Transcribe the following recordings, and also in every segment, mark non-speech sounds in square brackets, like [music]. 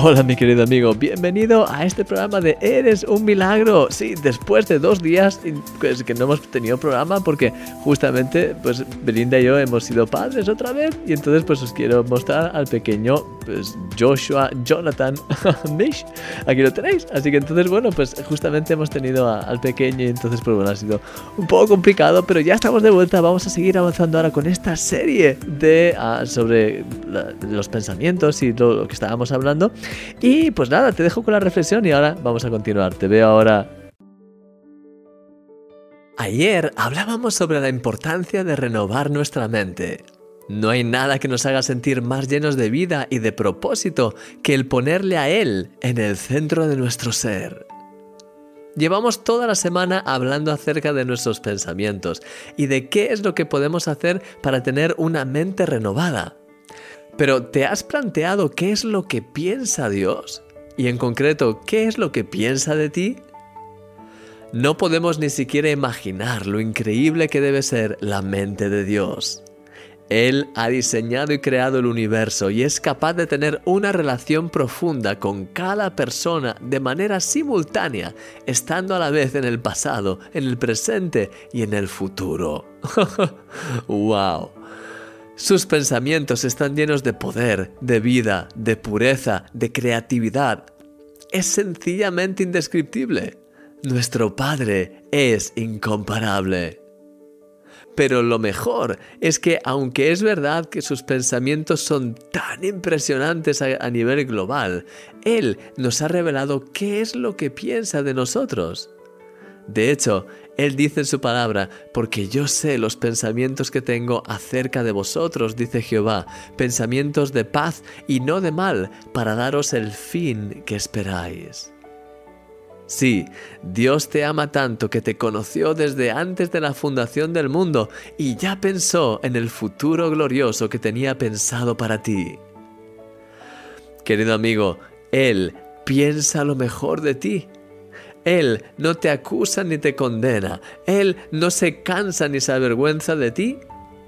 Hola mi querido amigo, bienvenido a este programa de Eres un milagro. Sí, después de dos días pues, que no hemos tenido programa porque justamente pues Belinda y yo hemos sido padres otra vez y entonces pues os quiero mostrar al pequeño pues, Joshua Jonathan [laughs] Mish. Aquí lo tenéis. Así que entonces bueno pues justamente hemos tenido al pequeño y entonces pues bueno ha sido un poco complicado pero ya estamos de vuelta. Vamos a seguir avanzando ahora con esta serie de ah, sobre los pensamientos y lo que estábamos hablando. Y pues nada, te dejo con la reflexión y ahora vamos a continuar. Te veo ahora. Ayer hablábamos sobre la importancia de renovar nuestra mente. No hay nada que nos haga sentir más llenos de vida y de propósito que el ponerle a Él en el centro de nuestro ser. Llevamos toda la semana hablando acerca de nuestros pensamientos y de qué es lo que podemos hacer para tener una mente renovada. Pero ¿te has planteado qué es lo que piensa Dios? Y en concreto, ¿qué es lo que piensa de ti? No podemos ni siquiera imaginar lo increíble que debe ser la mente de Dios. Él ha diseñado y creado el universo y es capaz de tener una relación profunda con cada persona de manera simultánea, estando a la vez en el pasado, en el presente y en el futuro. [laughs] ¡Wow! Sus pensamientos están llenos de poder, de vida, de pureza, de creatividad. Es sencillamente indescriptible. Nuestro Padre es incomparable. Pero lo mejor es que aunque es verdad que sus pensamientos son tan impresionantes a, nivel global, Él nos ha revelado qué es lo que piensa de nosotros. De hecho, Él dice en su palabra, porque yo sé los pensamientos que tengo acerca de vosotros, dice Jehová, pensamientos de paz y no de mal, para daros el fin que esperáis. Sí, Dios te ama tanto que te conoció desde antes de la fundación del mundo y ya pensó en el futuro glorioso que tenía pensado para ti. Querido amigo, Él piensa lo mejor de ti él no te acusa ni te condena. Él no se cansa ni se avergüenza de ti.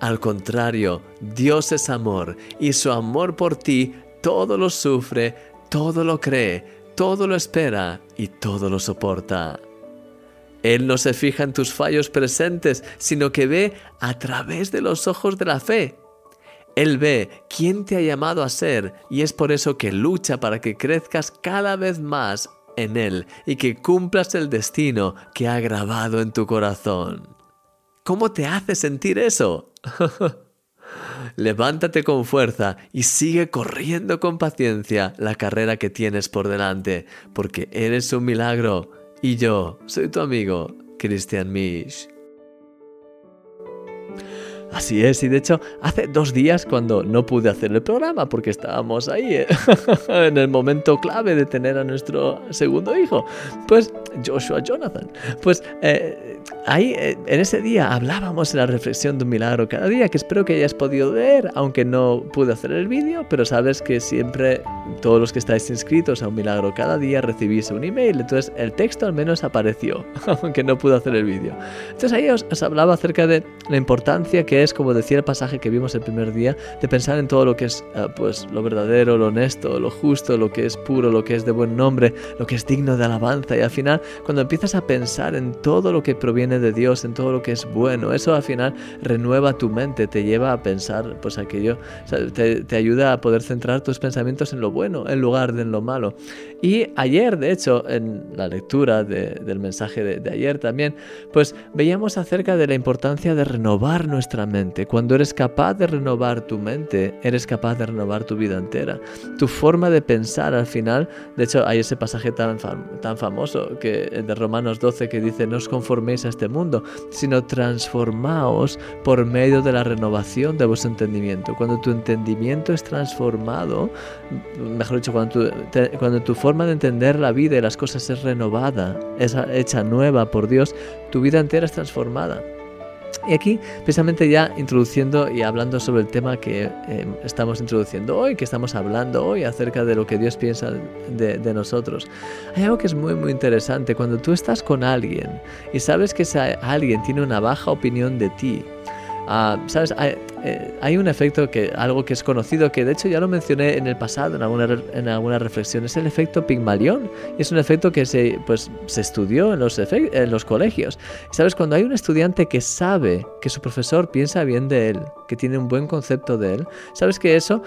Al contrario, Dios es amor y su amor por ti todo lo sufre, todo lo cree, todo lo espera y todo lo soporta. Él no se fija en tus fallos presentes, sino que ve a través de los ojos de la fe. Él ve quién te ha llamado a ser y es por eso que lucha para que crezcas cada vez más en Él y que cumplas el destino que ha grabado en tu corazón. ¿Cómo te hace sentir eso? [laughs] Levántate con fuerza y sigue corriendo con paciencia la carrera que tienes por delante, porque eres un milagro y yo soy tu amigo, Christian Misch. Así es, y de hecho, hace dos días cuando no pude hacer el programa porque estábamos ahí ¿eh? [laughs] en el momento clave de tener a nuestro segundo hijo, pues Joshua Jonathan, pues eh, ahí eh, en ese día hablábamos en la reflexión de un milagro cada día que espero que hayas podido ver, aunque no pude hacer el vídeo, pero sabes que siempre todos los que estáis inscritos a un milagro cada día recibís un email, entonces el texto al menos apareció, [laughs] aunque no pude hacer el vídeo. Entonces ahí os, os hablaba acerca de la importancia que es, como decía el pasaje que vimos el primer día, de pensar en todo lo que es eh, pues, lo verdadero, lo honesto, lo justo, lo que es puro, lo que es de buen nombre, lo que es digno de alabanza. Y al final, cuando empiezas a pensar en todo lo que proviene de Dios, en todo lo que es bueno, eso al final renueva tu mente, te lleva a pensar pues aquello, te, ayuda a poder centrar tus pensamientos en lo bueno en lugar de en lo malo. Y ayer, de hecho, en la lectura del mensaje de, de ayer también, pues veíamos acerca de la importancia de renovar nuestra mente. Cuando eres capaz de renovar tu mente, eres capaz de renovar tu vida entera. Tu forma de pensar al final, de hecho hay ese pasaje tan, tan famoso que, de Romanos 12 que dice, no os conforméis a este mundo, sino transformaos por medio de la renovación de vuestro entendimiento. Cuando tu entendimiento es transformado, mejor dicho, cuando tu, cuando tu forma de entender la vida y las cosas es renovada, es hecha nueva por Dios, tu vida entera es transformada. Y aquí, precisamente ya introduciendo y hablando sobre el tema que eh, estamos introduciendo hoy, que estamos hablando hoy acerca de lo que Dios piensa de, de, nosotros, hay algo que es muy, muy interesante. Cuando tú estás con alguien y sabes que ese alguien tiene una baja opinión de ti, Ah, ¿Sabes? Eh, hay, un efecto que, algo que es conocido, que de hecho ya lo mencioné en el pasado, en alguna, en alguna reflexión, es el efecto Pigmalión. Es un efecto que se, pues, se estudió en los, en los colegios. ¿Sabes? Cuando hay un estudiante que sabe que su profesor piensa bien de él, que tiene un buen concepto de él, ¿sabes que eso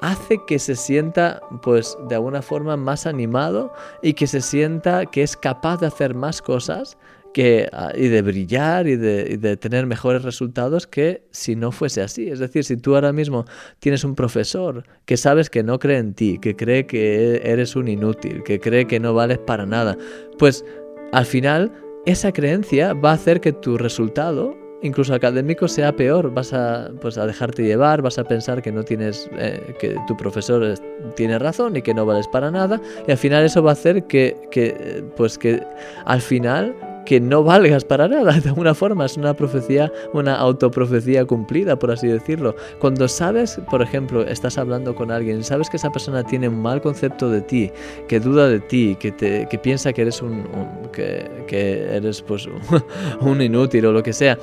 hace que se sienta pues de alguna forma más animado y que se sienta que es capaz de hacer más cosas que, ah, y de brillar y de, tener mejores resultados que si no fuese así. Es decir, si tú ahora mismo tienes un profesor que sabes que no cree en ti, que cree que eres un inútil, que cree que no vales para nada, pues al final esa creencia va a hacer que tu resultado incluso académico sea peor, vas a, pues, a dejarte llevar, vas a pensar que no tienes, eh, que tu profesor tiene razón y que no vales para nada, y al final eso va a hacer que, que pues que al final que no valgas para nada. [laughs] De alguna forma es una profecía, una autoprofecía cumplida, por así decirlo. Cuando sabes, por ejemplo, estás hablando con alguien, sabes que esa persona tiene un mal concepto de ti, que duda de ti, que, te, que piensa que eres un, que, que, eres pues [laughs] un inútil o lo que sea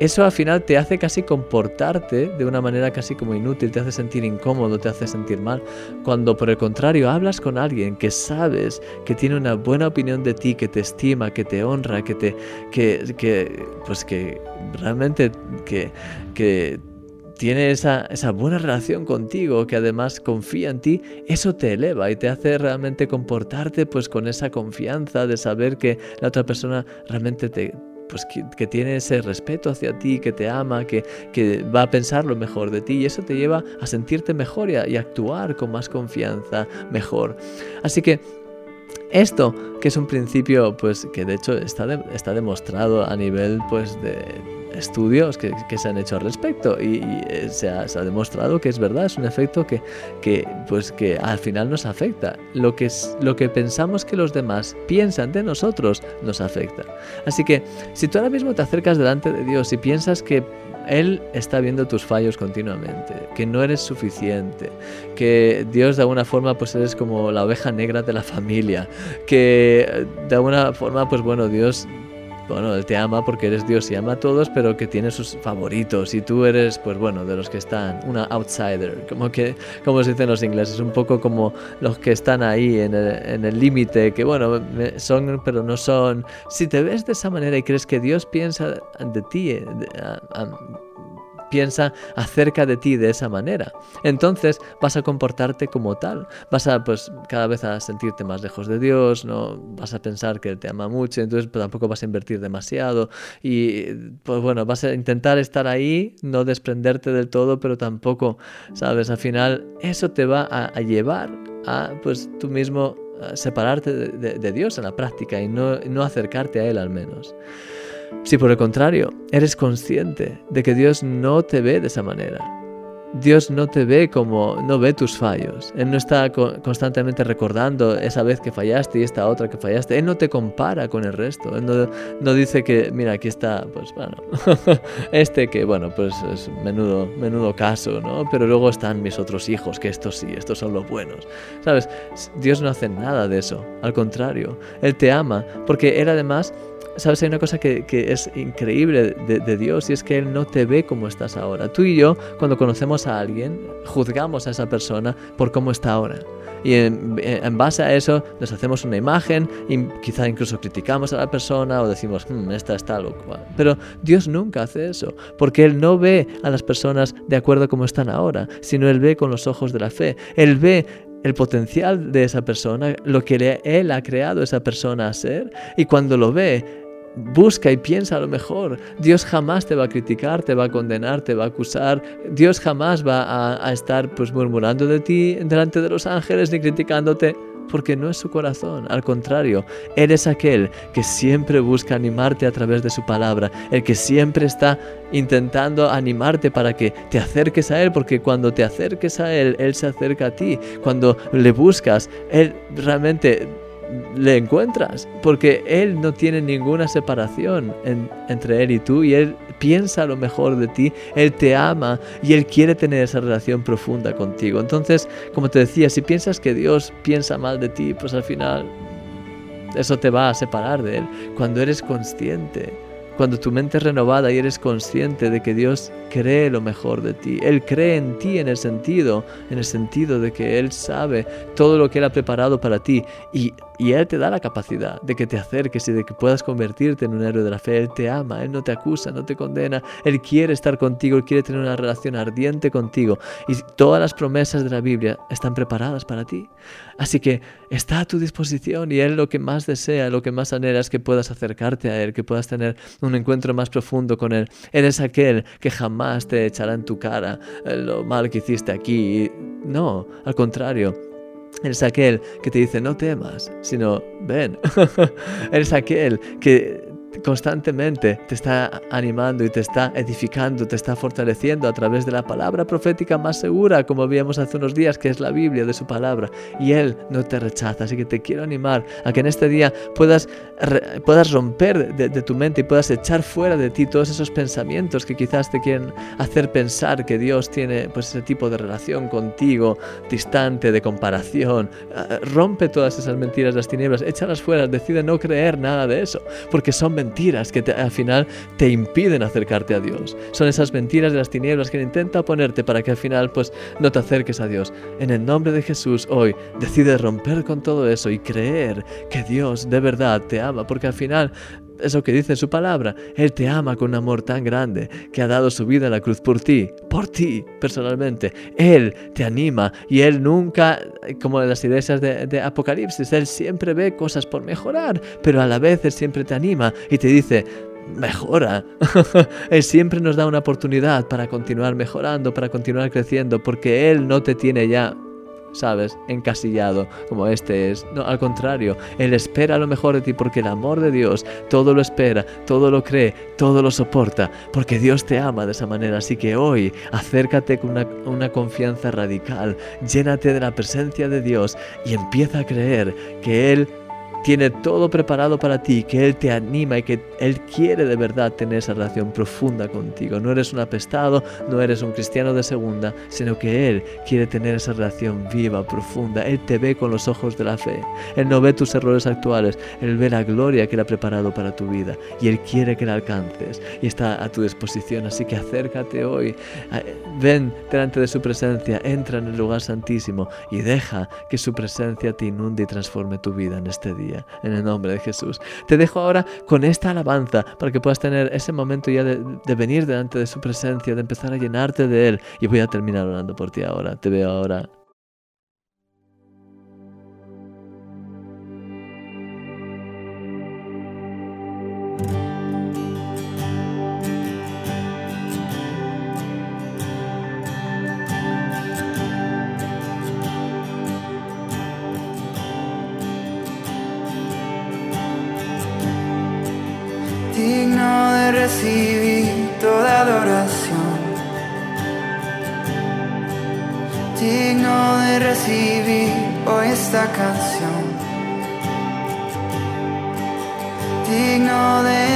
eso al final te hace casi comportarte de una manera casi como inútil, te hace sentir incómodo, te hace sentir mal. Cuando por el contrario hablas con alguien que sabes que tiene una buena opinión de ti, que te estima, que te honra, que te que, que pues que realmente que, que tiene esa, esa, buena relación contigo, que además confía en ti, eso te eleva y te hace realmente comportarte pues con esa confianza de saber que la otra persona realmente te, pues que, tiene ese respeto hacia ti, que te ama, que, va a pensar lo mejor de ti y eso te lleva a sentirte mejor y a, actuar con más confianza mejor. Así que esto, que es un principio, pues que de hecho está, está demostrado a nivel pues de estudios que, se han hecho al respecto y, eh, se, ha, demostrado que es verdad, es un efecto que, que, pues que al final nos afecta. Lo que, es, lo que pensamos que los demás piensan de nosotros nos afecta. Así que si tú ahora mismo te acercas delante de Dios y piensas que él está viendo tus fallos continuamente, que no eres suficiente, que Dios de alguna forma pues eres como la oveja negra de la familia, que de alguna forma pues bueno, Dios bueno, Él te ama porque eres Dios y ama a todos, pero que tiene sus favoritos y tú eres, pues bueno, de los que están, una outsider, como que, como se dice en los ingleses, un poco como los que están ahí en el límite, que bueno, son, pero no son. Si te ves de esa manera y crees que Dios piensa de ti, eh, piensa acerca de ti de esa manera. Entonces vas a comportarte como tal. Vas a, pues, cada vez a sentirte más lejos de Dios, no vas a pensar que Él te ama mucho, entonces pues, tampoco vas a invertir demasiado. Y, pues bueno, vas a intentar estar ahí, no desprenderte del todo, pero tampoco, ¿sabes? Al final, eso te va a, llevar a, pues, tú mismo separarte de, Dios en la práctica y no, no acercarte a Él al menos. Si por el contrario eres consciente de que Dios no te ve de esa manera, Dios no te ve como, no ve tus fallos. Él no está constantemente recordando esa vez que fallaste y esta otra que fallaste. Él no te compara con el resto. Él no, dice que, mira, aquí está, pues bueno, [laughs] este que, bueno, pues es menudo, menudo caso, ¿no? Pero luego están mis otros hijos, que estos sí, estos son los buenos. ¿Sabes? Dios no hace nada de eso. Al contrario, Él te ama porque Él además Sabes, hay una cosa que, es increíble de, Dios y es que Él no te ve como estás ahora. Tú y yo, cuando conocemos a alguien, juzgamos a esa persona por cómo está ahora. Y en, base a eso nos hacemos una imagen y quizá incluso criticamos a la persona o decimos, hmm, esta está loca. Pero Dios nunca hace eso, porque Él no ve a las personas de acuerdo como están ahora, sino Él ve con los ojos de la fe. Él ve el potencial de esa persona, lo que Él ha creado esa persona a ser, y cuando lo ve, busca y piensa a lo mejor. Dios jamás te va a criticar, te va a condenar, te va a acusar. Dios jamás va a, estar pues murmurando de ti delante de los ángeles ni criticándote. Porque no es su corazón, al contrario, eres aquel que siempre busca animarte a través de su palabra, el que siempre está intentando animarte para que te acerques a Él, porque cuando te acerques a Él, Él se acerca a ti, cuando le buscas, Él realmente le encuentras, porque Él no tiene ninguna separación entre Él y tú, y Él piensa lo mejor de ti, Él te ama y Él quiere tener esa relación profunda contigo. Entonces, como te decía, si piensas que Dios piensa mal de ti, pues al final eso te va a separar de Él. Cuando eres consciente cuando tu mente es renovada y eres consciente de que Dios cree lo mejor de ti. Él cree en ti en el sentido, en el sentido de que Él sabe todo lo que Él ha preparado para ti y, y Él te da la capacidad de que te acerques y de que puedas convertirte en un héroe de la fe. Él te ama, Él no te acusa, no te condena. Él quiere estar contigo, Él quiere tener una relación ardiente contigo. Y todas las promesas de la Biblia están preparadas para ti. Así que está a tu disposición y Él lo que más desea, lo que más anhela es que puedas acercarte a Él, que puedas tener un encuentro más profundo con Él. Él es aquel que jamás te echará en tu cara eh, lo mal que hiciste aquí. No, al contrario, él es aquel que te dice no temas, sino ven. [laughs] Él es aquel que constantemente te está animando y te está edificando, te está fortaleciendo a través de la palabra profética más segura, como vimos hace unos días, que es la Biblia de su palabra. Y Él no te rechaza. Así que te quiero animar a que en este día puedas, puedas romper de, tu mente y puedas echar fuera de ti todos esos pensamientos que quizás te quieren hacer pensar que Dios tiene pues ese tipo de relación contigo, distante, de comparación. Ah, rompe todas esas mentiras, las tinieblas, échalas fuera, decide no creer nada de eso, porque son mentiras mentiras que al final te impiden acercarte a Dios. Son esas mentiras de las tinieblas que intenta ponerte para que al final pues no te acerques a Dios. En el nombre de Jesús hoy decide romper con todo eso y creer que Dios de verdad te ama, porque al final eso que dice su palabra. Él te ama con un amor tan grande que ha dado su vida en la cruz por ti, por ti personalmente. Él te anima y Él nunca, como en las iglesias de, de, Apocalipsis, Él siempre ve cosas por mejorar, pero a la vez Él siempre te anima y te dice, mejora. [laughs] él siempre nos da una oportunidad para continuar mejorando, para continuar creciendo, porque Él no te tiene ya ¿sabes? Encasillado como este es. No, al contrario, Él espera lo mejor de ti porque el amor de Dios todo lo espera, todo lo cree, todo lo soporta, porque Dios te ama de esa manera. Así que hoy acércate con una, una confianza radical, llénate de la presencia de Dios y empieza a creer que Él tiene todo preparado para ti, que Él te anima y que Él quiere de verdad tener esa relación profunda contigo. No eres un apestado, no eres un cristiano de segunda, sino que Él quiere tener esa relación viva, profunda. Él te ve con los ojos de la fe. Él no ve tus errores actuales, Él ve la gloria que Él ha preparado para tu vida y Él quiere que la alcances y está a tu disposición. Así que acércate hoy, ven delante de su presencia, entra en el lugar santísimo y deja que su presencia te inunde y transforme tu vida en este día en el nombre de Jesús. Te dejo ahora con esta alabanza para que puedas tener ese momento ya de, de venir delante de su presencia, de empezar a llenarte de Él. Y voy a terminar orando por ti ahora. Te veo ahora.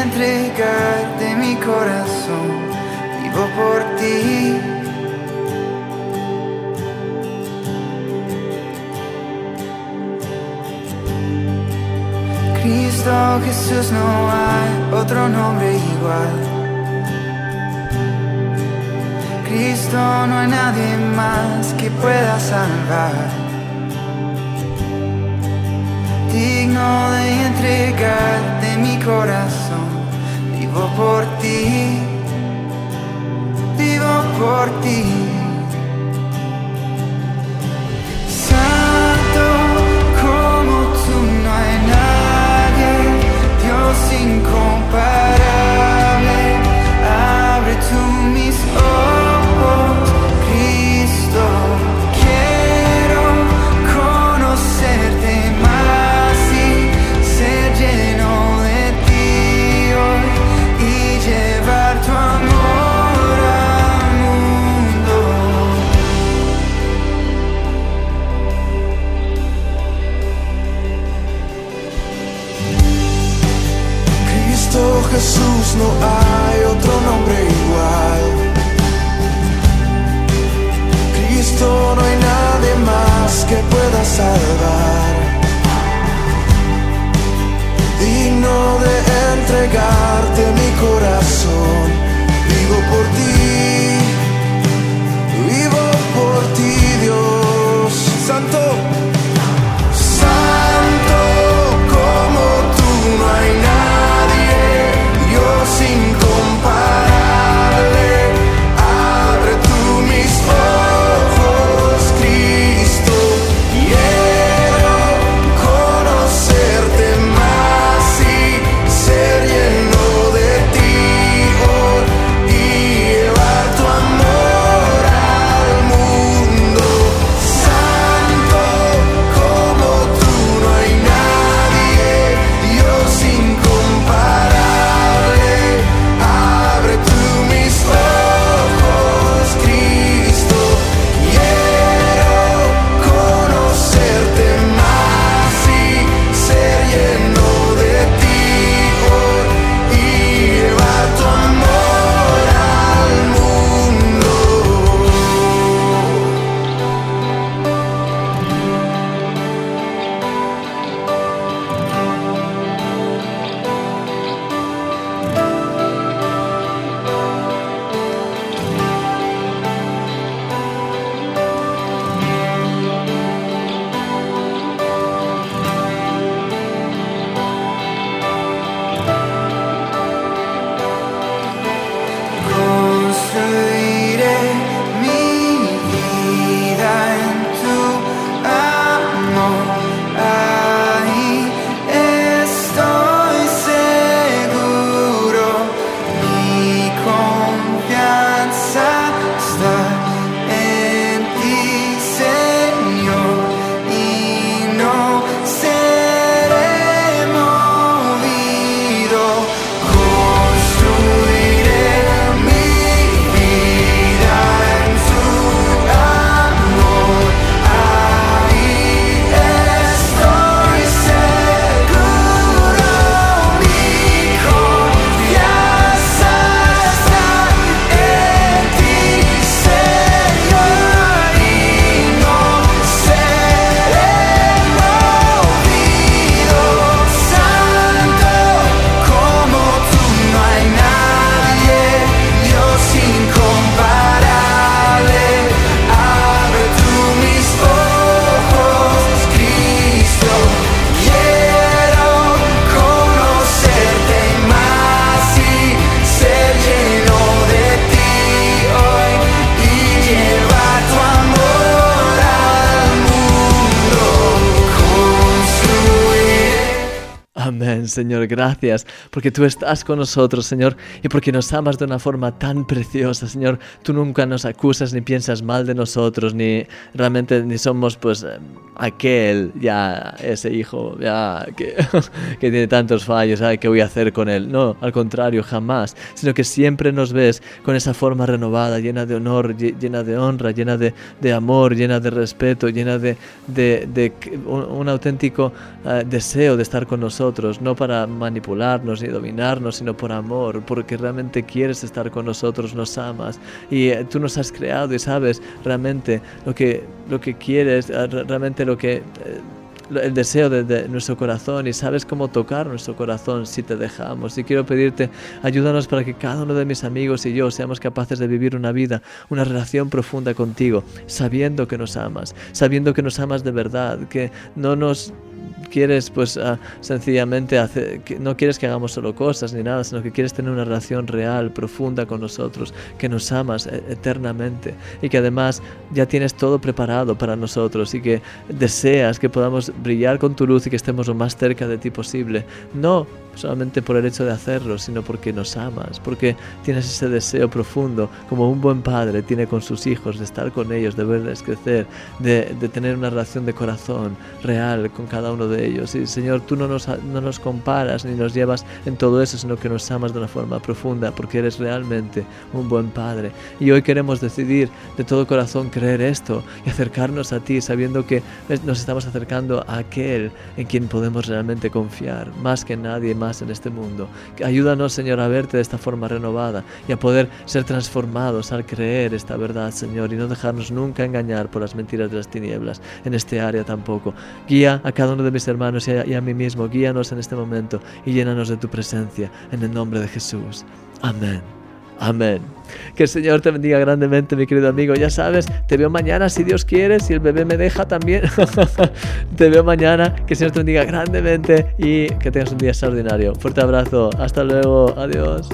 Entregarte mi corazón. Vivo por ti. Cristo Jesús no hay otro nombre igual. Cristo no hay nadie más que pueda salvar. Digno de entregarte mi corazón, vivo por ti, vivo por ti. No hay otro nombre igual. Cristo no hay nadie más que pueda salvar. Digno de entregarte mi corazón, Amén, Señor, gracias, porque tú estás con nosotros, Señor, y porque nos amas de una forma tan preciosa, Señor. Tú nunca nos acusas ni piensas mal de nosotros, ni realmente ni somos, pues, eh, aquel, ya, ese hijo, ya, que, [laughs] que tiene tantos fallos, ¿qué voy a hacer con él? No, al contrario, jamás, sino que siempre nos ves con esa forma renovada, llena de honor, lle- llena de honra, llena de, de amor, llena de respeto, llena de, de, un auténtico eh, deseo de estar con nosotros, no para manipularnos ni dominarnos, sino por amor, porque realmente quieres estar con nosotros, nos amas y eh, tú nos has creado y sabes realmente lo que, lo que quieres, eh, re- realmente lo que... eh, el deseo de, de nuestro corazón y sabes cómo tocar nuestro corazón si te dejamos. Y quiero pedirte, ayúdanos para que cada uno de mis amigos y yo seamos capaces de vivir una vida, una relación profunda contigo, sabiendo que nos amas, sabiendo que nos amas de verdad, que no nos quieres pues ah, sencillamente hacer, que no quieres que hagamos solo cosas ni nada, sino que quieres tener una relación real, profunda con nosotros, que nos amas eh, eternamente y que además ya tienes todo preparado para nosotros y que deseas que podamos brillar con tu luz y que estemos lo más cerca de ti posible. No solamente por el hecho de hacerlo, sino porque nos amas, porque tienes ese deseo profundo, como un buen padre tiene con sus hijos, de estar con ellos, de verles crecer, de, de tener una relación de corazón real con cada uno de ellos. Y Señor, tú no nos, no nos comparas ni nos llevas en todo eso, sino que nos amas de una forma profunda porque eres realmente un buen Padre. Y hoy queremos decidir de todo corazón creer esto y acercarnos a ti sabiendo que nos estamos acercando a aquel en quien podemos realmente confiar, más que nadie en este mundo. Ayúdanos, Señor, a verte de esta forma renovada y a poder ser transformados al creer esta verdad, Señor, y no dejarnos nunca engañar por las mentiras de las tinieblas en este área tampoco. Guía a cada uno de mis hermanos y a, y a mí mismo, guíanos en este momento y llénanos de tu presencia en el nombre de Jesús. Amén. Amén. Que el Señor te bendiga grandemente, mi querido amigo. Ya sabes, te veo mañana si Dios quiere, si el bebé me deja también. [laughs] te veo mañana. Que el Señor te bendiga grandemente y que tengas un día extraordinario. Fuerte abrazo. Hasta luego. Adiós.